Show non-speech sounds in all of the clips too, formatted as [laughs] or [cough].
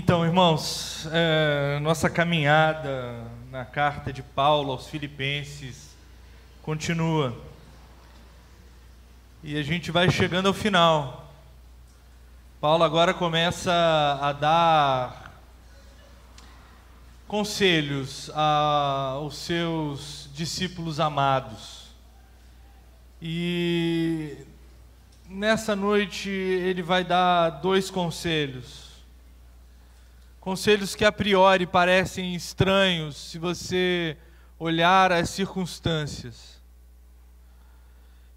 Então, irmãos, é, nossa caminhada na carta de Paulo aos Filipenses continua. E a gente vai chegando ao final. Paulo agora começa a dar conselhos aos seus discípulos amados. E nessa noite ele vai dar dois conselhos. Conselhos que a priori parecem estranhos se você olhar as circunstâncias.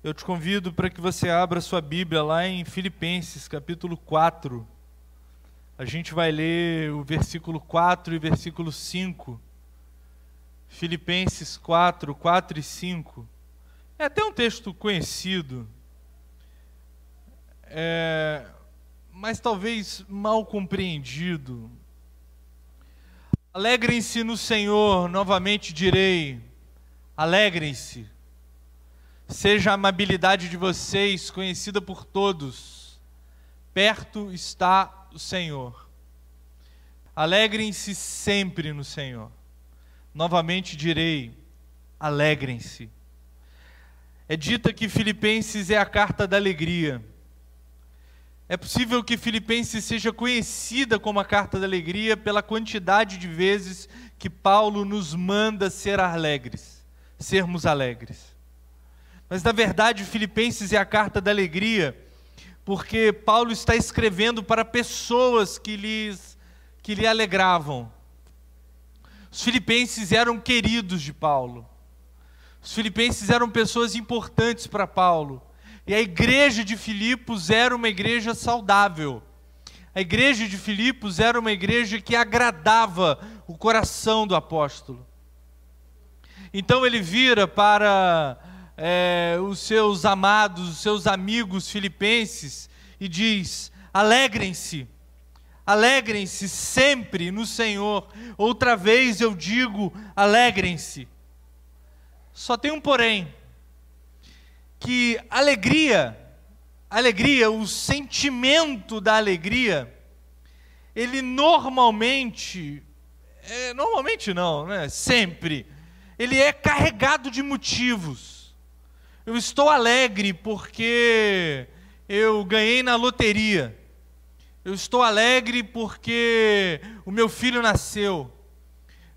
Eu te convido para que você abra sua Bíblia lá em Filipenses, capítulo 4. A gente vai ler o versículo 4 e versículo 5. Filipenses 4, 4 e 5. É até um texto conhecido, é, mas talvez mal compreendido. Alegrem-se no Senhor, novamente direi, alegrem-se. Seja a amabilidade de vocês conhecida por todos, perto está o Senhor. Alegrem-se sempre no Senhor. Novamente direi, alegrem-se. É dita que Filipenses é a carta da alegria. É possível que Filipenses seja conhecida como a carta da alegria pela quantidade de vezes que Paulo nos manda ser alegres, sermos alegres. Mas na verdade, Filipenses é a carta da alegria, porque Paulo está escrevendo para pessoas que lhes que lhe alegravam. Os filipenses eram queridos de Paulo. Os filipenses eram pessoas importantes para Paulo. E a igreja de Filipos era uma igreja saudável. A igreja de Filipos era uma igreja que agradava o coração do apóstolo. Então ele vira para é, os seus amados, os seus amigos filipenses e diz: alegrem-se, alegrem-se sempre no Senhor. Outra vez eu digo: alegrem-se. Só tem um porém que alegria, alegria, o sentimento da alegria, ele normalmente, é, normalmente não, né? Sempre, ele é carregado de motivos. Eu estou alegre porque eu ganhei na loteria. Eu estou alegre porque o meu filho nasceu.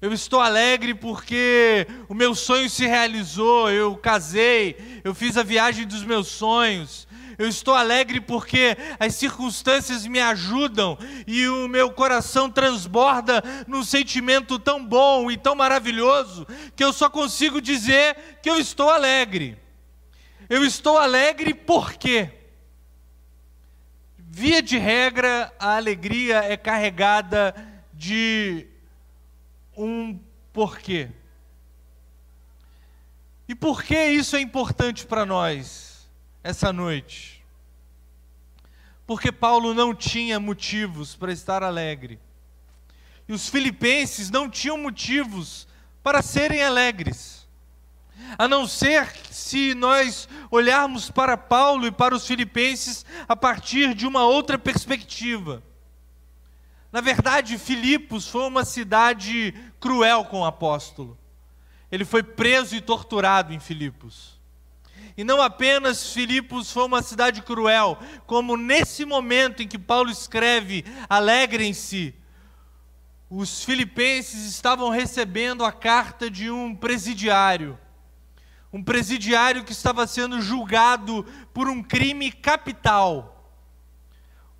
Eu estou alegre porque o meu sonho se realizou, eu casei, eu fiz a viagem dos meus sonhos. Eu estou alegre porque as circunstâncias me ajudam e o meu coração transborda num sentimento tão bom e tão maravilhoso que eu só consigo dizer que eu estou alegre. Eu estou alegre porque, via de regra, a alegria é carregada de um porquê. E por que isso é importante para nós essa noite? Porque Paulo não tinha motivos para estar alegre. E os filipenses não tinham motivos para serem alegres. A não ser se nós olharmos para Paulo e para os filipenses a partir de uma outra perspectiva. Na verdade, Filipos foi uma cidade cruel com o apóstolo. Ele foi preso e torturado em Filipos. E não apenas Filipos foi uma cidade cruel, como nesse momento em que Paulo escreve: alegrem-se, os filipenses estavam recebendo a carta de um presidiário. Um presidiário que estava sendo julgado por um crime capital.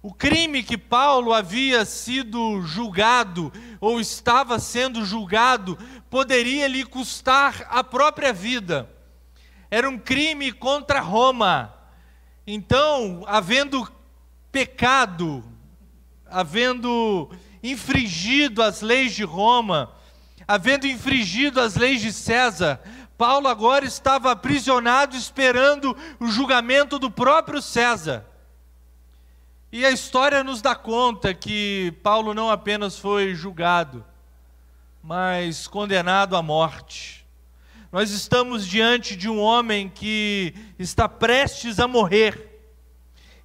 O crime que Paulo havia sido julgado, ou estava sendo julgado, poderia lhe custar a própria vida. Era um crime contra Roma. Então, havendo pecado, havendo infringido as leis de Roma, havendo infringido as leis de César, Paulo agora estava aprisionado esperando o julgamento do próprio César. E a história nos dá conta que Paulo não apenas foi julgado, mas condenado à morte. Nós estamos diante de um homem que está prestes a morrer.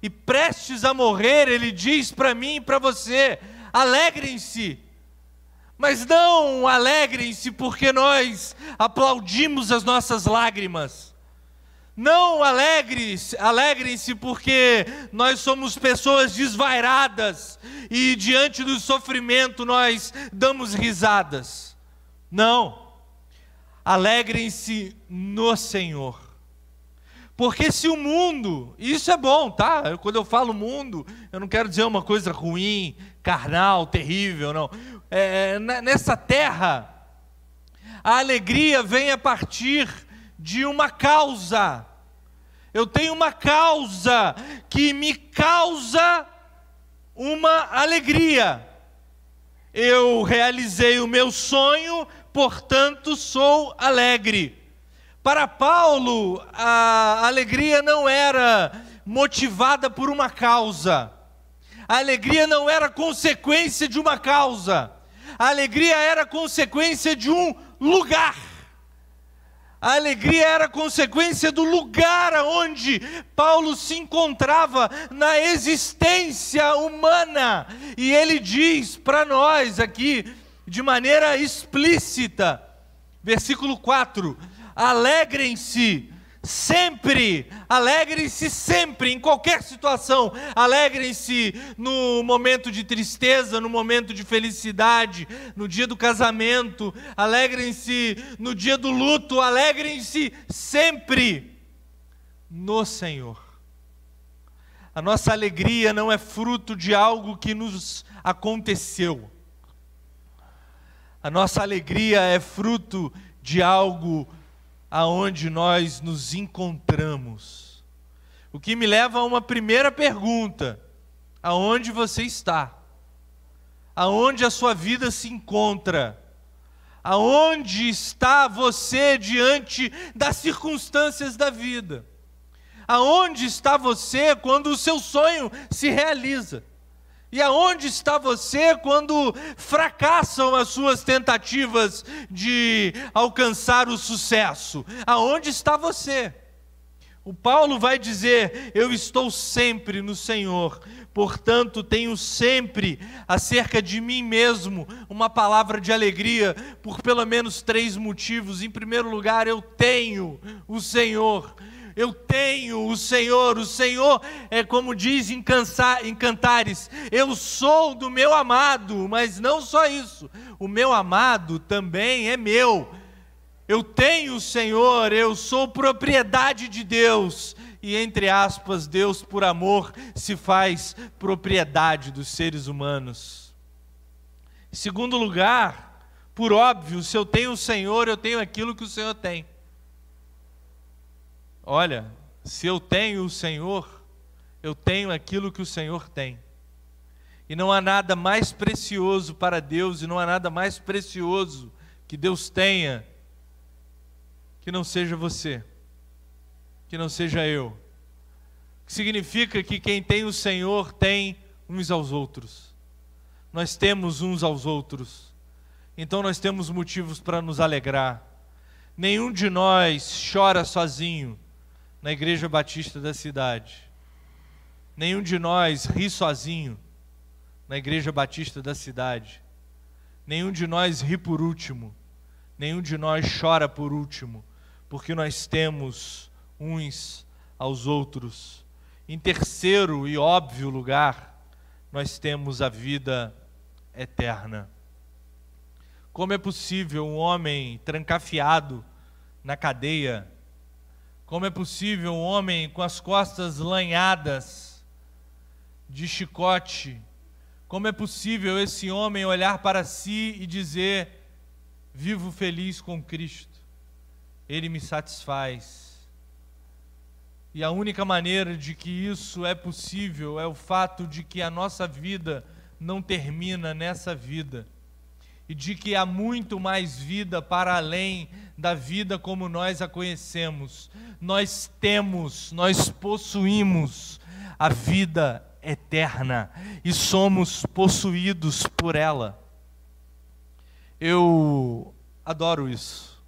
E prestes a morrer, ele diz para mim e para você: alegrem-se. Mas não alegrem-se porque nós aplaudimos as nossas lágrimas. Não alegre-se, alegrem-se porque nós somos pessoas desvairadas e diante do sofrimento nós damos risadas. Não. Alegrem-se no Senhor. Porque se o mundo, isso é bom, tá? Quando eu falo mundo, eu não quero dizer uma coisa ruim, carnal, terrível, não. É, nessa terra, a alegria vem a partir de uma causa. Eu tenho uma causa que me causa uma alegria. Eu realizei o meu sonho, portanto sou alegre. Para Paulo, a alegria não era motivada por uma causa, a alegria não era consequência de uma causa, a alegria era consequência de um lugar. A alegria era consequência do lugar onde Paulo se encontrava na existência humana. E ele diz para nós aqui, de maneira explícita, versículo 4: alegrem-se sempre, alegrem-se sempre, em qualquer situação, alegrem-se no momento de tristeza, no momento de felicidade, no dia do casamento, alegrem-se no dia do luto, alegrem-se sempre no Senhor. A nossa alegria não é fruto de algo que nos aconteceu. A nossa alegria é fruto de algo aonde nós nos encontramos. O que me leva a uma primeira pergunta: aonde você está? Aonde a sua vida se encontra? Aonde está você diante das circunstâncias da vida? Aonde está você quando o seu sonho se realiza? E aonde está você quando fracassam as suas tentativas de alcançar o sucesso? Aonde está você? O Paulo vai dizer: Eu estou sempre no Senhor, portanto tenho sempre acerca de mim mesmo uma palavra de alegria, por pelo menos três motivos. Em primeiro lugar, eu tenho o Senhor eu tenho o Senhor, o Senhor é como diz em, cansa, em Cantares, eu sou do meu amado, mas não só isso, o meu amado também é meu. Eu tenho o Senhor, eu sou propriedade de Deus, e entre aspas, Deus por amor se faz propriedade dos seres humanos. Em segundo lugar, por óbvio, se eu tenho o Senhor, eu tenho aquilo que o Senhor tem. Olha, se eu tenho o Senhor, eu tenho aquilo que o Senhor tem. E não há nada mais precioso para Deus, e não há nada mais precioso que Deus tenha que não seja você, que não seja eu. Que significa que quem tem o Senhor tem uns aos outros. Nós temos uns aos outros. Então nós temos motivos para nos alegrar. Nenhum de nós chora sozinho na igreja batista da cidade. Nenhum de nós ri sozinho na igreja batista da cidade. Nenhum de nós ri por último. Nenhum de nós chora por último, porque nós temos uns aos outros. Em terceiro e óbvio lugar, nós temos a vida eterna. Como é possível um homem trancafiado na cadeia como é possível um homem com as costas lanhadas de chicote, como é possível esse homem olhar para si e dizer: Vivo feliz com Cristo, Ele me satisfaz. E a única maneira de que isso é possível é o fato de que a nossa vida não termina nessa vida e de que há muito mais vida para além da vida como nós a conhecemos. Nós temos, nós possuímos a vida eterna e somos possuídos por ela. Eu adoro isso.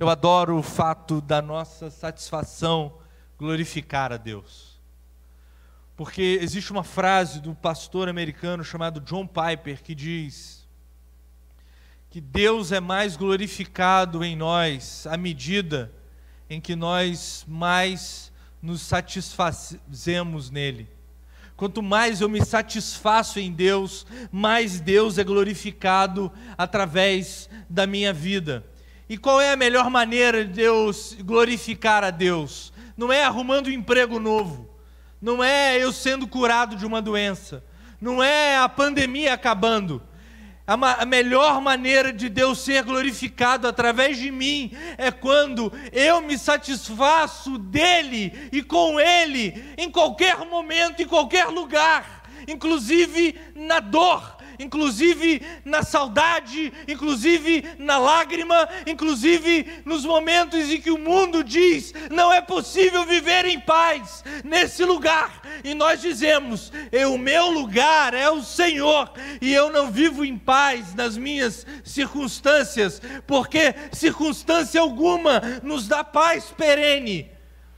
Eu adoro o fato da nossa satisfação glorificar a Deus. porque existe uma frase do pastor americano chamado John Piper que diz que Deus é mais glorificado em nós à medida em que nós mais nos satisfazemos nele. Quanto mais eu me satisfaço em Deus, mais Deus é glorificado através da minha vida. E qual é a melhor maneira de Deus glorificar a Deus? Não é arrumando um emprego novo, não é eu sendo curado de uma doença, não é a pandemia acabando, a, melhor maneira de Deus ser glorificado através de mim é quando eu me satisfaço dele e com ele em qualquer momento, em qualquer lugar, inclusive na dor, inclusive na saudade, inclusive na lágrima, inclusive nos momentos em que o mundo diz não é possível viver em paz nesse lugar. E nós dizemos: o meu lugar é o Senhor, e eu não vivo em paz nas minhas circunstâncias, porque circunstância alguma nos dá paz perene.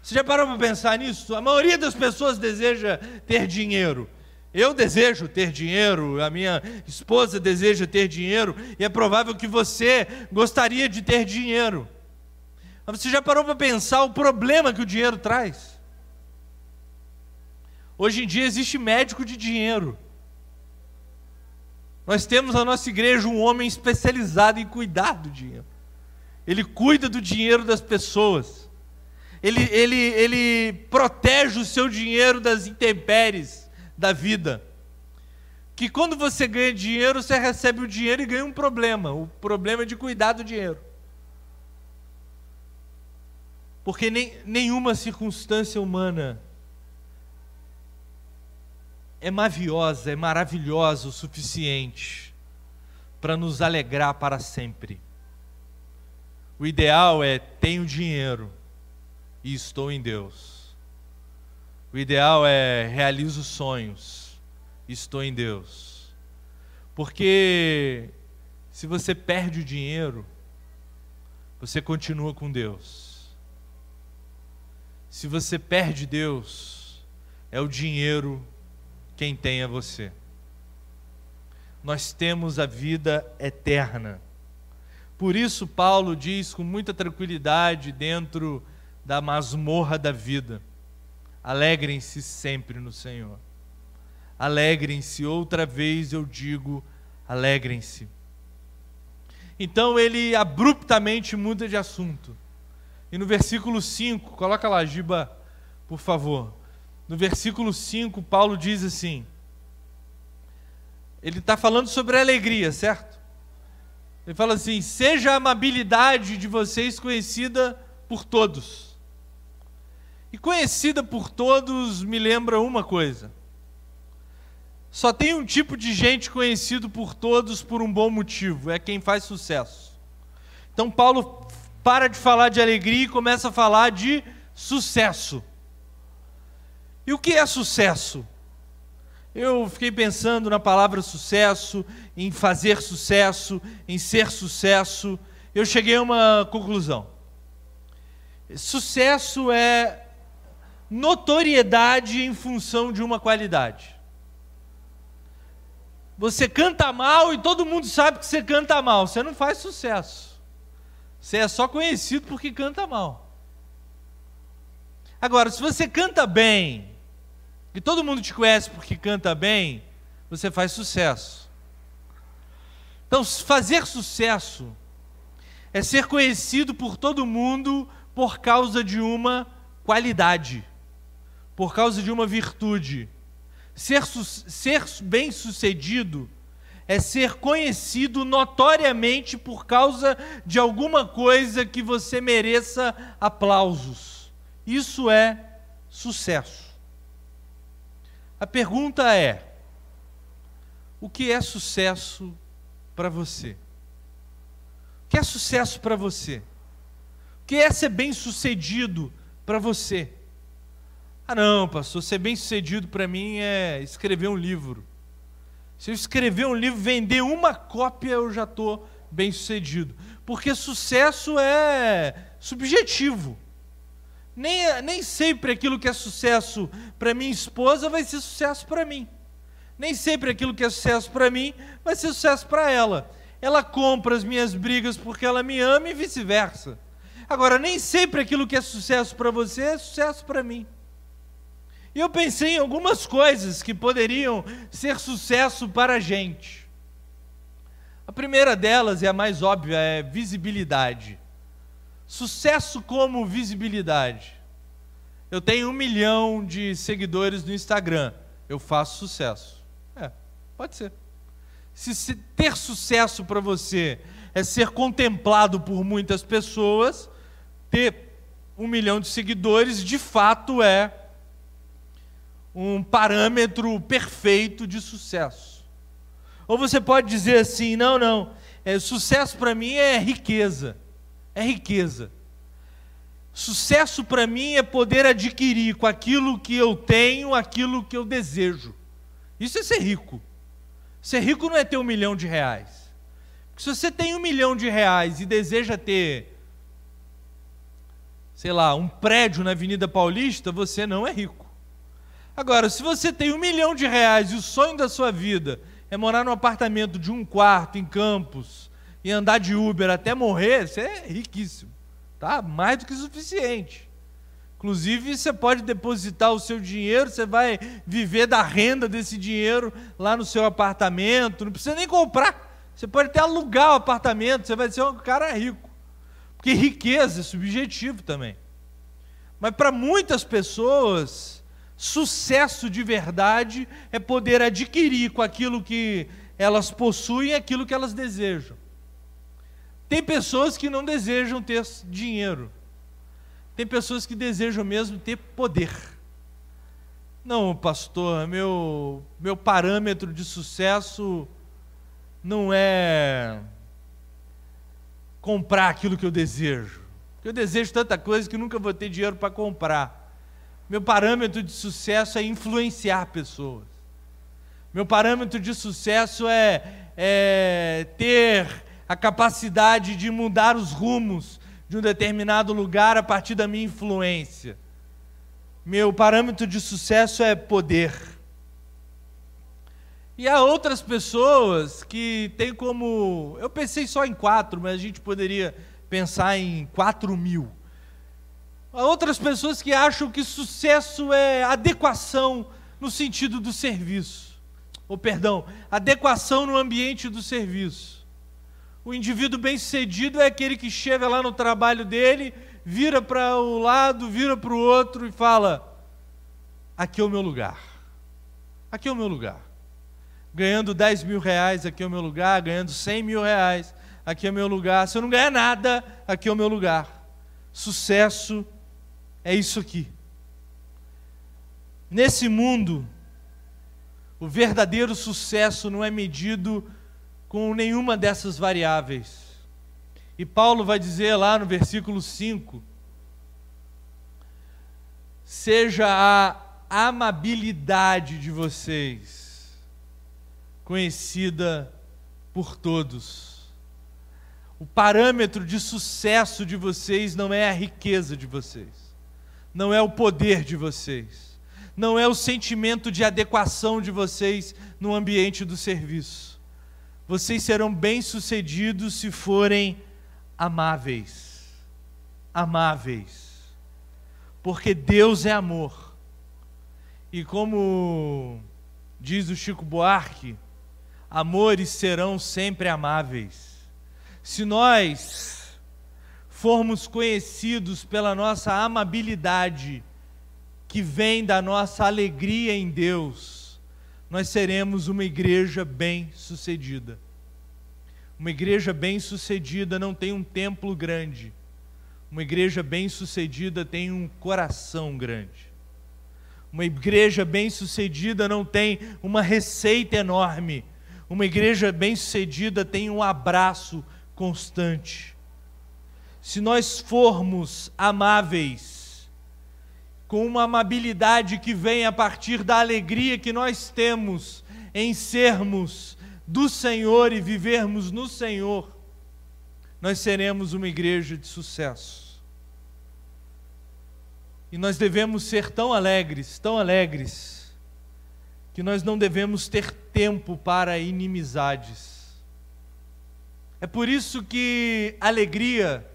Você já parou para pensar nisso? A maioria das pessoas deseja ter dinheiro. Eu desejo ter dinheiro, a minha esposa deseja ter dinheiro, e é provável que você gostaria de ter dinheiro. Mas você já parou para pensar o problema que o dinheiro traz? Hoje em dia existe médico de dinheiro. Nós temos na nossa igreja um homem especializado em cuidar do dinheiro. Ele cuida do dinheiro das pessoas. Ele, ele, ele protege o seu dinheiro das intempéries da vida. Que quando você ganha dinheiro, você recebe o dinheiro e ganha um problema. O problema é de cuidar do dinheiro. Porque nem, nenhuma circunstância humana é maviosa, é maravilhosa o suficiente para nos alegrar para sempre. O ideal é tenho dinheiro e estou em Deus. O ideal é realizo sonhos, estou em Deus. Porque se você perde o dinheiro, você continua com Deus. Se você perde Deus, é o dinheiro quem tem é você. Nós temos a vida eterna. Por isso, Paulo diz com muita tranquilidade dentro da masmorra da vida Alegrem-se sempre no Senhor. Alegrem-se, outra vez eu digo, alegrem-se. Então ele abruptamente muda de assunto. E no versículo 5, coloca lá, Giba, por favor. No versículo 5, Paulo diz assim: ele está falando sobre alegria, certo? Ele fala assim: seja a amabilidade de vocês conhecida por todos. E conhecida por todos me lembra uma coisa. Só tem um tipo de gente conhecido por todos por um bom motivo, é quem faz sucesso. Então Paulo para de falar de alegria e começa a falar de sucesso. E o que é sucesso? Eu fiquei pensando na palavra sucesso, em fazer sucesso, em ser sucesso. Eu cheguei a uma conclusão. Sucesso é notoriedade em função de uma qualidade. Você canta mal e todo mundo sabe que você canta mal. Você não faz sucesso. Você é só conhecido porque canta mal. Agora, se você canta bem e todo mundo te conhece porque canta bem, você faz sucesso. Então, fazer sucesso é ser conhecido por todo mundo por causa de uma qualidade por causa de uma virtude. Ser, ser bem-sucedido é ser conhecido notoriamente por causa de alguma coisa que você mereça aplausos. Isso é sucesso. A pergunta é: o que é sucesso para você? O que é sucesso para você? O que é ser bem-sucedido para você? Ah, não, pastor, ser bem sucedido para mim é escrever um livro. Se eu escrever um livro, vender uma cópia, eu já estou bem sucedido. Porque sucesso é subjetivo. Nem, nem sempre aquilo que é sucesso para minha esposa vai ser sucesso para mim. Nem sempre aquilo que é sucesso para mim vai ser sucesso para ela. Ela compra as minhas brigas porque ela me ama e vice-versa. Agora, nem sempre aquilo que é sucesso para você é sucesso para mim. E eu pensei em algumas coisas que poderiam ser sucesso para a gente. A primeira delas, e a mais óbvia, é visibilidade. Sucesso como visibilidade. Eu tenho um milhão de seguidores no Instagram. Eu faço sucesso. É, pode ser. Se ter sucesso para você é ser contemplado por muitas pessoas, ter um milhão de seguidores de fato é um parâmetro perfeito de sucesso. Ou você pode dizer assim: não, não, é, sucesso para mim é riqueza é riqueza. Sucesso para mim é poder adquirir com aquilo que eu tenho, aquilo que eu desejo. Isso é ser rico. Ser rico não é ter um milhão de reais. Porque se você tem um milhão de reais e deseja ter, sei lá, um prédio na Avenida Paulista, você não é rico. Agora, se você tem um milhão de reais e o sonho da sua vida é morar num apartamento de um quarto em Campos, e andar de Uber até morrer, você é riquíssimo. Tá? Mais do que suficiente. Inclusive, você pode depositar o seu dinheiro, você vai viver da renda desse dinheiro lá no seu apartamento, não precisa nem comprar. Você pode até alugar o apartamento, você vai ser um cara rico. Porque riqueza é subjetivo também. Mas para muitas pessoas, sucesso de verdade é poder adquirir com aquilo que elas possuem aquilo que elas desejam. Tem pessoas que não desejam ter dinheiro. Tem pessoas que desejam mesmo ter poder. Não, pastor, meu, meu parâmetro de sucesso não é comprar aquilo que eu desejo. Eu desejo tanta coisa que nunca vou ter dinheiro para comprar. Meu parâmetro de sucesso é influenciar pessoas. Meu parâmetro de sucesso é, é ter a capacidade de mudar os rumos de um determinado lugar a partir da minha influência. Meu parâmetro de sucesso é poder. E há outras pessoas que têm como. Eu pensei só em quatro, mas a gente poderia pensar em quatro mil. Há outras pessoas que acham que sucesso é adequação no sentido do serviço. Ou, perdão, adequação no ambiente do serviço. O indivíduo bem-sucedido é aquele que chega lá no trabalho dele, vira para um lado, vira para o outro e fala: aqui é o meu lugar. Aqui é o meu lugar. Ganhando 10 mil reais, aqui é o meu lugar. Ganhando 100 mil reais, aqui é o meu lugar. Se eu não ganhar nada, aqui é o meu lugar. Sucesso é isso aqui. Nesse mundo, o verdadeiro sucesso não é medido com nenhuma dessas variáveis. E Paulo vai dizer lá no versículo 5: seja a amabilidade de vocês conhecida por todos. O parâmetro de sucesso de vocês não é a riqueza de vocês, não é o poder de vocês, não é o sentimento de adequação de vocês no ambiente do serviço vocês serão bem-sucedidos se forem amáveis. Amáveis. Porque Deus é amor. E como diz o Chico Buarque, amores serão sempre amáveis. Se nós formos conhecidos pela nossa amabilidade, que vem da nossa alegria em Deus, nós seremos uma igreja bem-sucedida. Uma igreja bem-sucedida não tem um templo grande. Uma igreja bem-sucedida tem um coração grande. Uma igreja bem-sucedida não tem uma receita enorme. Uma igreja bem-sucedida tem um abraço constante. Se nós formos amáveis, com uma amabilidade que vem a partir da alegria que nós temos em sermos do Senhor e vivermos no Senhor, nós seremos uma igreja de sucesso. E nós devemos ser tão alegres, tão alegres, que nós não devemos ter tempo para inimizades. É por isso que alegria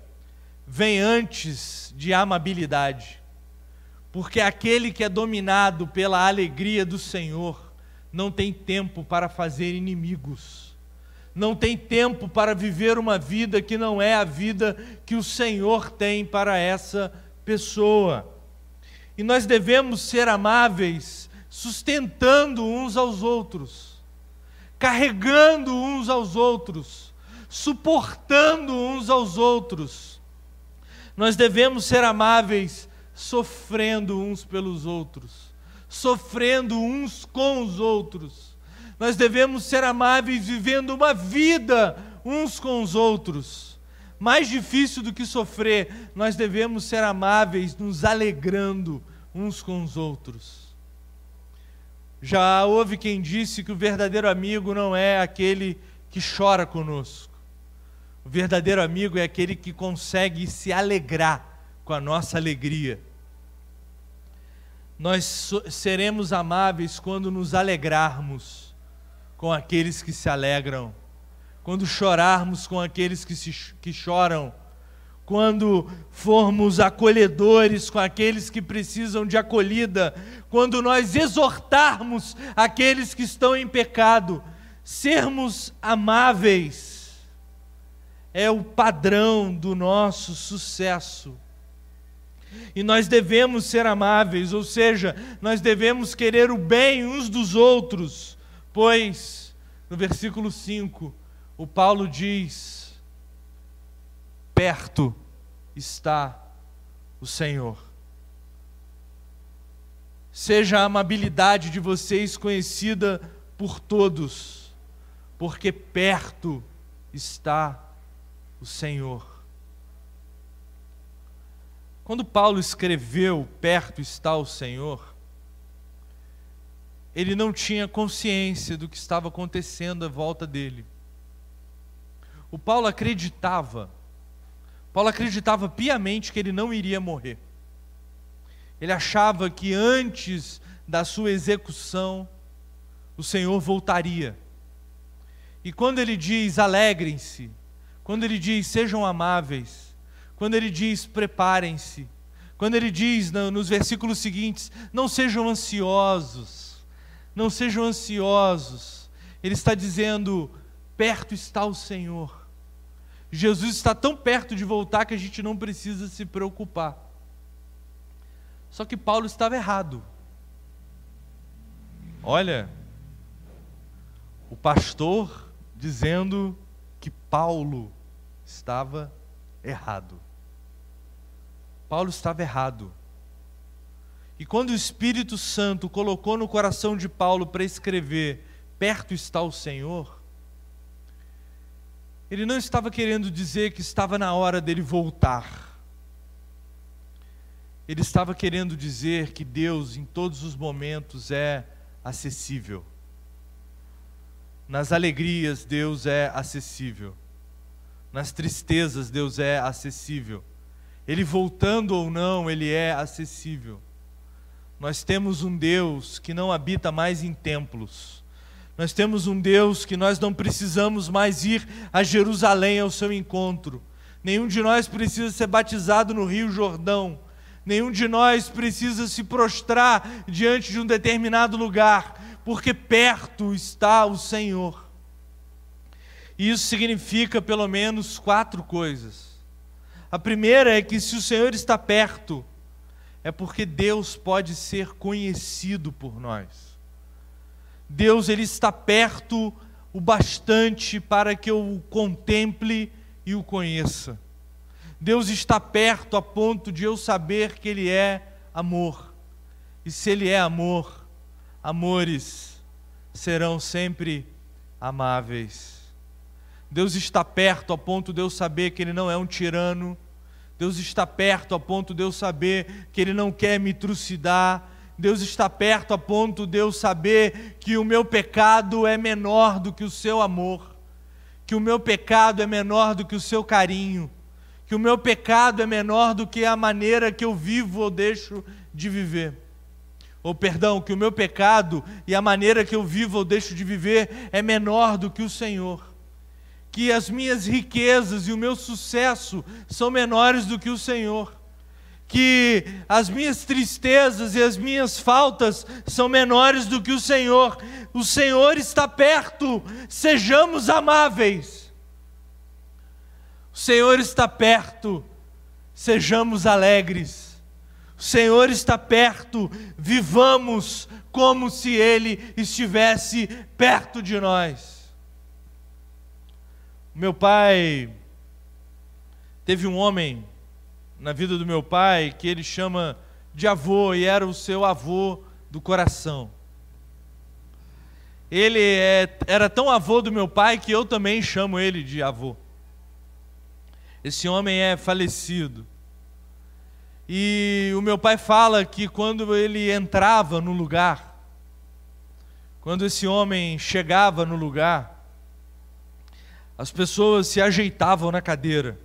vem antes de amabilidade. Porque aquele que é dominado pela alegria do Senhor não tem tempo para fazer inimigos, não tem tempo para viver uma vida que não é a vida que o Senhor tem para essa pessoa. E nós devemos ser amáveis, sustentando uns aos outros, carregando uns aos outros, suportando uns aos outros. Nós devemos ser amáveis, sofrendo uns pelos outros, sofrendo uns com os outros. Nós devemos ser amáveis, vivendo uma vida uns com os outros mais difícil do que sofrer, nós devemos ser amáveis, nos alegrando uns com os outros. Já houve quem disse que o verdadeiro amigo não é aquele que chora conosco. O verdadeiro amigo é aquele que consegue se alegrar com a nossa alegria. Nós seremos amáveis quando nos alegrarmos com aqueles que se alegram quando chorarmos com aqueles que, se, que choram, quando formos acolhedores com aqueles que precisam de acolhida, quando nós exortarmos aqueles que estão em pecado, sermos amáveis, é o padrão do nosso sucesso. E nós devemos ser amáveis, ou seja, nós devemos querer o bem uns dos outros, pois, no versículo 5, o Paulo diz: perto está o Senhor. Seja a amabilidade de vocês conhecida por todos, porque perto está o Senhor. Quando Paulo escreveu Perto está o Senhor, ele não tinha consciência do que estava acontecendo à volta dele. O Paulo acreditava, Paulo acreditava piamente que ele não iria morrer. Ele achava que antes da sua execução, o Senhor voltaria. E quando ele diz alegrem-se, quando ele diz sejam amáveis, quando ele diz preparem-se, quando ele diz nos versículos seguintes, não sejam ansiosos, não sejam ansiosos, ele está dizendo: perto está o Senhor. Jesus está tão perto de voltar que a gente não precisa se preocupar. Só que Paulo estava errado. Olha, o pastor dizendo que Paulo estava errado. Paulo estava errado. E quando o Espírito Santo colocou no coração de Paulo para escrever: Perto está o Senhor, ele não estava querendo dizer que estava na hora dele voltar. Ele estava querendo dizer que Deus, em todos os momentos, é acessível. Nas alegrias, Deus é acessível. Nas tristezas, Deus é acessível. Ele voltando ou não, Ele é acessível. Nós temos um Deus que não habita mais em templos nós temos um Deus que nós não precisamos mais ir a Jerusalém ao seu encontro. Nenhum de nós precisa ser batizado no Rio Jordão. Nenhum de nós precisa se prostrar diante de um determinado lugar, porque perto está o Senhor. E isso significa pelo menos quatro coisas. A primeira é que se o Senhor está perto, é porque Deus pode ser conhecido por nós. Deus ele está perto o bastante para que eu o contemple e o conheça. Deus está perto a ponto de eu saber que Ele é amor. E se Ele é amor, amores serão sempre amáveis. Deus está perto a ponto de eu saber que Ele não é um tirano. Deus está perto a ponto de eu saber que Ele não quer me trucidar Deus está perto a ponto de eu saber que o meu pecado é menor do que o seu amor, que o meu pecado é menor do que o seu carinho, que o meu pecado é menor do que a maneira que eu vivo ou deixo de viver. Ou perdão, que o meu pecado e a maneira que eu vivo ou deixo de viver é menor do que o Senhor. Que as minhas riquezas e o meu sucesso são menores do que o Senhor que as minhas tristezas e as minhas faltas são menores do que o Senhor. O Senhor está perto, sejamos amáveis. O Senhor está perto, sejamos alegres. O Senhor está perto, vivamos como se Ele estivesse perto de nós. Meu pai teve um homem na vida do meu pai que ele chama de avô e era o seu avô do coração. Ele é, era tão avô do meu pai que eu também chamo ele de avô. Esse homem é falecido. E o meu pai fala que quando ele entrava no lugar, quando esse homem chegava no lugar, as pessoas se ajeitavam na cadeira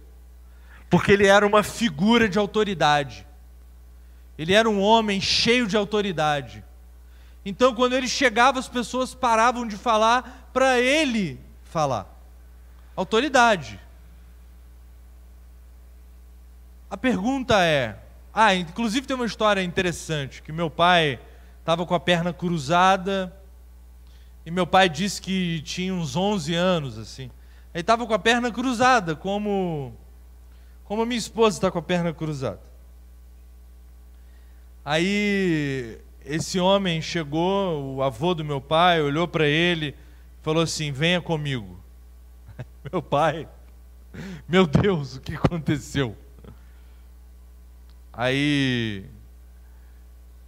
porque ele era uma figura de autoridade. Ele era um homem cheio de autoridade. Então, quando ele chegava, as pessoas paravam de falar para ele falar. Autoridade. A pergunta é: ah, inclusive tem uma história interessante que meu pai estava com a perna cruzada e meu pai disse que tinha uns 11 anos assim. Ele estava com a perna cruzada, como como a minha esposa está com a perna cruzada. Aí esse homem chegou, o avô do meu pai, olhou para ele, falou assim: Venha comigo. [laughs] Meu pai, meu Deus, o que aconteceu? Aí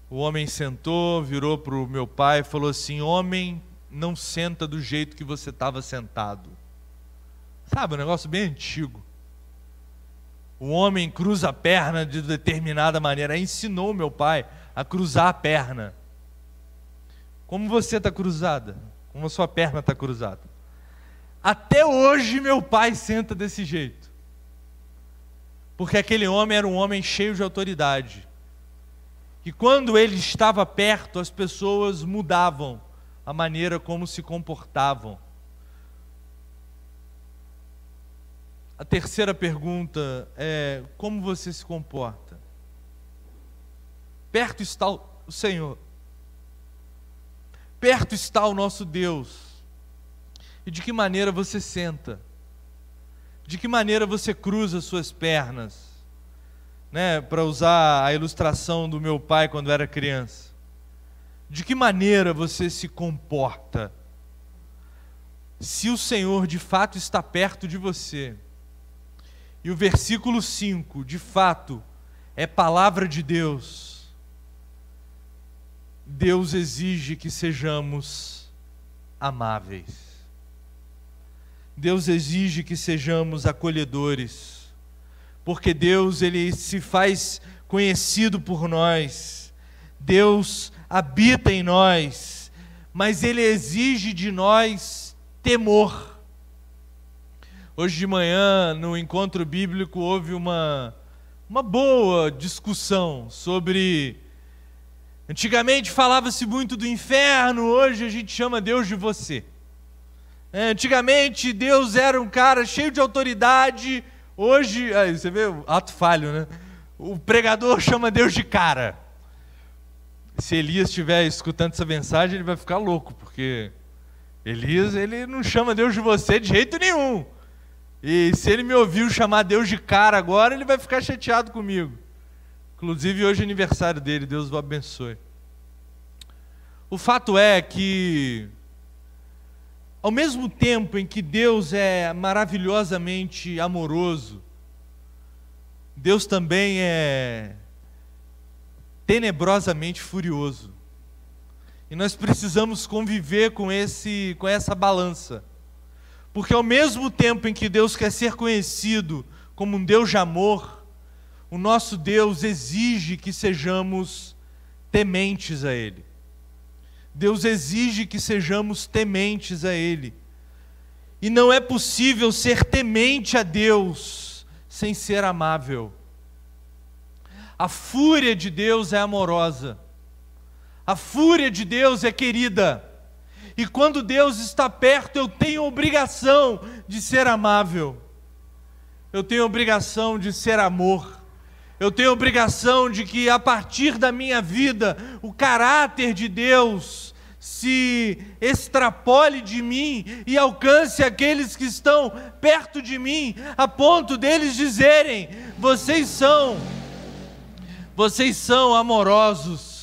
o homem sentou, virou para o meu pai e falou assim: Homem, não senta do jeito que você estava sentado. Sabe, um negócio bem antigo. O homem cruza a perna de determinada maneira. Ensinou meu pai a cruzar a perna. Como você está cruzada? Como a sua perna está cruzada? Até hoje meu pai senta desse jeito. Porque aquele homem era um homem cheio de autoridade. E quando ele estava perto, as pessoas mudavam a maneira como se comportavam. A terceira pergunta é: como você se comporta? Perto está o Senhor, perto está o nosso Deus. E de que maneira você senta? De que maneira você cruza suas pernas? Né, para usar a ilustração do meu pai quando era criança. De que maneira você se comporta? Se o Senhor de fato está perto de você, e o versículo 5, de fato, é palavra de Deus. Deus exige que sejamos amáveis. Deus exige que sejamos acolhedores. Porque Deus ele se faz conhecido por nós. Deus habita em nós, mas ele exige de nós temor. Hoje de manhã, no encontro bíblico, houve uma, uma boa discussão sobre. Antigamente falava-se muito do inferno, hoje a gente chama Deus de você. É, antigamente Deus era um cara cheio de autoridade, hoje. Aí, você vê o ato falho, né? O pregador [laughs] chama Deus de cara. Se Elias estiver escutando essa mensagem, ele vai ficar louco, porque Elias ele não chama Deus de você de jeito nenhum. E se ele me ouviu chamar Deus de cara agora, ele vai ficar chateado comigo. Inclusive, hoje é aniversário dele, Deus o abençoe. O fato é que, ao mesmo tempo em que Deus é maravilhosamente amoroso, Deus também é tenebrosamente furioso. E nós precisamos conviver com, esse, com essa balança. Porque ao mesmo tempo em que Deus quer ser conhecido como um Deus de amor, o nosso Deus exige que sejamos tementes a Ele. Deus exige que sejamos tementes a Ele. E não é possível ser temente a Deus sem ser amável. A fúria de Deus é amorosa. A fúria de Deus é querida. E quando Deus está perto, eu tenho obrigação de ser amável. Eu tenho obrigação de ser amor. Eu tenho obrigação de que a partir da minha vida, o caráter de Deus se extrapole de mim e alcance aqueles que estão perto de mim, a ponto deles dizerem: vocês são, vocês são amorosos.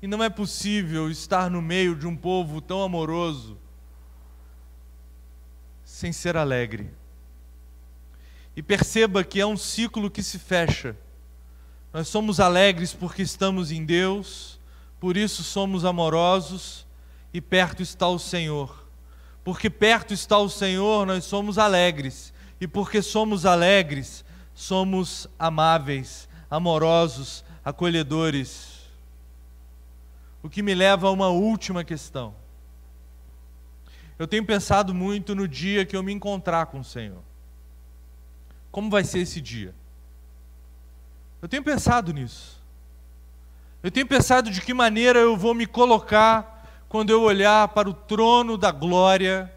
E não é possível estar no meio de um povo tão amoroso sem ser alegre. E perceba que é um ciclo que se fecha. Nós somos alegres porque estamos em Deus, por isso somos amorosos e perto está o Senhor. Porque perto está o Senhor, nós somos alegres. E porque somos alegres, somos amáveis, amorosos, acolhedores. O que me leva a uma última questão. Eu tenho pensado muito no dia que eu me encontrar com o Senhor. Como vai ser esse dia? Eu tenho pensado nisso. Eu tenho pensado de que maneira eu vou me colocar quando eu olhar para o trono da glória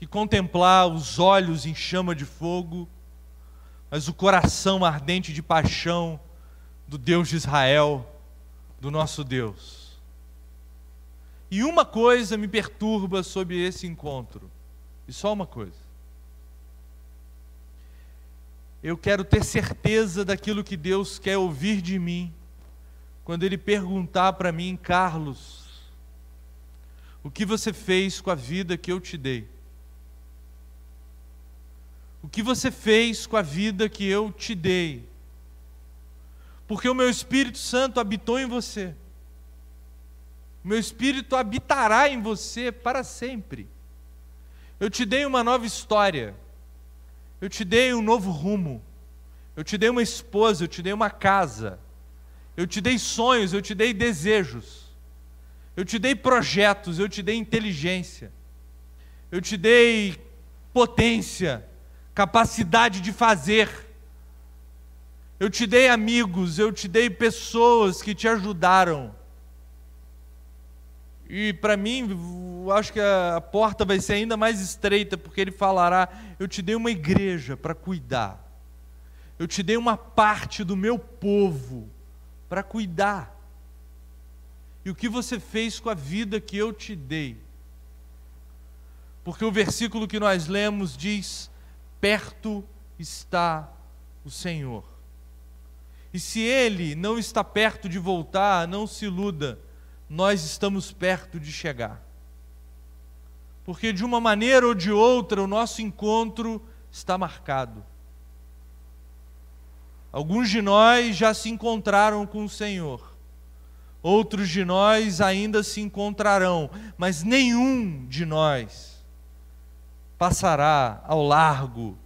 e contemplar os olhos em chama de fogo, mas o coração ardente de paixão do Deus de Israel, do nosso Deus. E uma coisa me perturba sobre esse encontro, e só uma coisa. Eu quero ter certeza daquilo que Deus quer ouvir de mim, quando Ele perguntar para mim, Carlos, o que você fez com a vida que eu te dei? O que você fez com a vida que eu te dei? Porque o meu Espírito Santo habitou em você meu espírito habitará em você para sempre. Eu te dei uma nova história, eu te dei um novo rumo, eu te dei uma esposa, eu te dei uma casa, eu te dei sonhos, eu te dei desejos, eu te dei projetos, eu te dei inteligência, eu te dei potência, capacidade de fazer. Eu te dei amigos, eu te dei pessoas que te ajudaram. E para mim, acho que a porta vai ser ainda mais estreita, porque ele falará: Eu te dei uma igreja para cuidar, eu te dei uma parte do meu povo para cuidar. E o que você fez com a vida que eu te dei? Porque o versículo que nós lemos diz: Perto está o Senhor. E se ele não está perto de voltar, não se iluda nós estamos perto de chegar. Porque de uma maneira ou de outra o nosso encontro está marcado. Alguns de nós já se encontraram com o Senhor, outros de nós ainda se encontrarão, mas nenhum de nós passará ao largo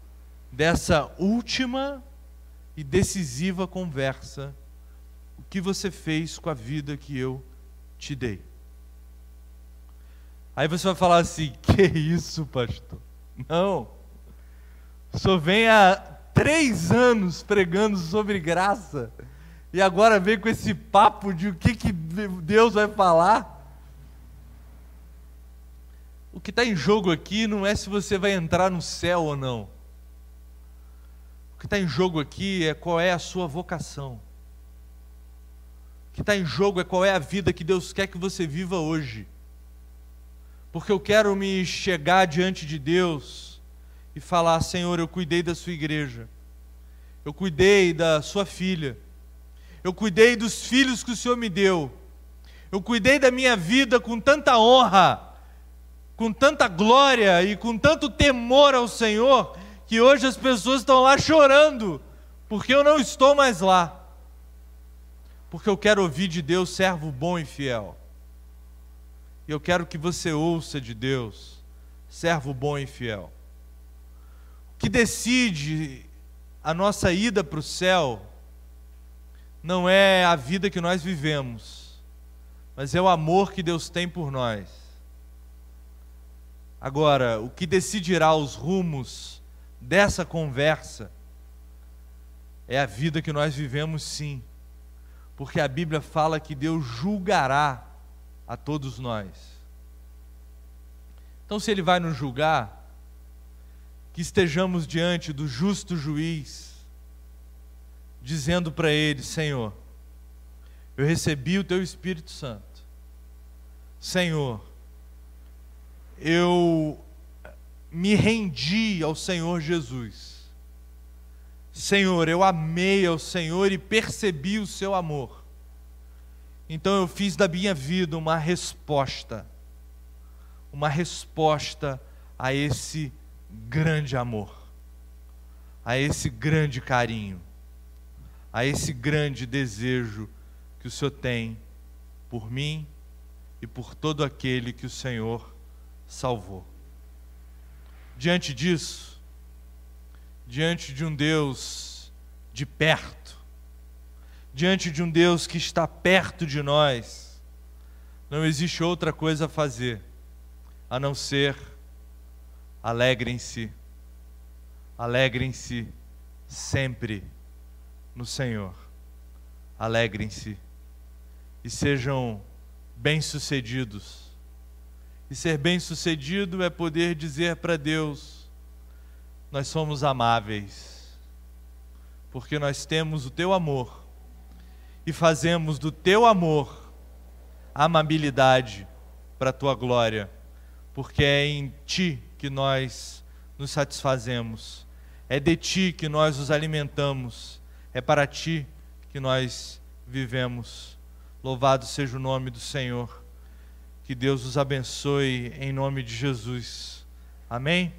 dessa última e decisiva conversa o que você fez com a vida que eu te dei. Aí você vai falar assim: [laughs] que isso, pastor? Não. Senhor vem há três anos pregando sobre graça e agora vem com esse papo de o que, que Deus vai falar. O que está em jogo aqui não é se você vai entrar no céu ou não. O que está em jogo aqui é qual é a sua vocação que está em jogo é qual é a vida que Deus quer que você viva hoje. Porque eu quero me chegar diante de Deus e falar: Senhor, eu cuidei da sua igreja, eu cuidei da sua filha, eu cuidei dos filhos que o Senhor me deu, eu cuidei da minha vida com tanta honra, com tanta glória e com tanto temor ao Senhor, que hoje as pessoas estão lá chorando, porque eu não estou mais lá porque eu quero ouvir de Deus, servo bom e fiel. E eu quero que você ouça de Deus, servo bom e fiel. O que decide a nossa ida para o céu não é a vida que nós vivemos, mas é o amor que Deus tem por nós. Agora, o que decidirá os rumos dessa conversa é a vida que nós vivemos sim. Porque a Bíblia fala que Deus julgará a todos nós. Então, se Ele vai nos julgar, que estejamos diante do justo juiz, dizendo para Ele: Senhor, eu recebi o Teu Espírito Santo. Senhor, eu me rendi ao Senhor Jesus. Senhor, eu amei ao Senhor e percebi o seu amor. Então eu fiz da minha vida uma resposta, uma resposta a esse grande amor, a esse grande carinho, a esse grande desejo que o Senhor tem por mim e por todo aquele que o Senhor salvou. Diante disso, diante de um Deus de perto, diante de um Deus que está perto de nós, não existe outra coisa a fazer a não ser alegrem-se, alegrem-se sempre no Senhor. Alegrem-se e sejam bem-sucedidos. E ser bem-sucedido é poder dizer para Deus: nós somos amáveis, porque nós temos o teu amor e fazemos do teu amor amabilidade para a tua glória, porque é em ti que nós nos satisfazemos, é de ti que nós os alimentamos, é para ti que nós vivemos. Louvado seja o nome do Senhor. Que Deus os abençoe em nome de Jesus. Amém?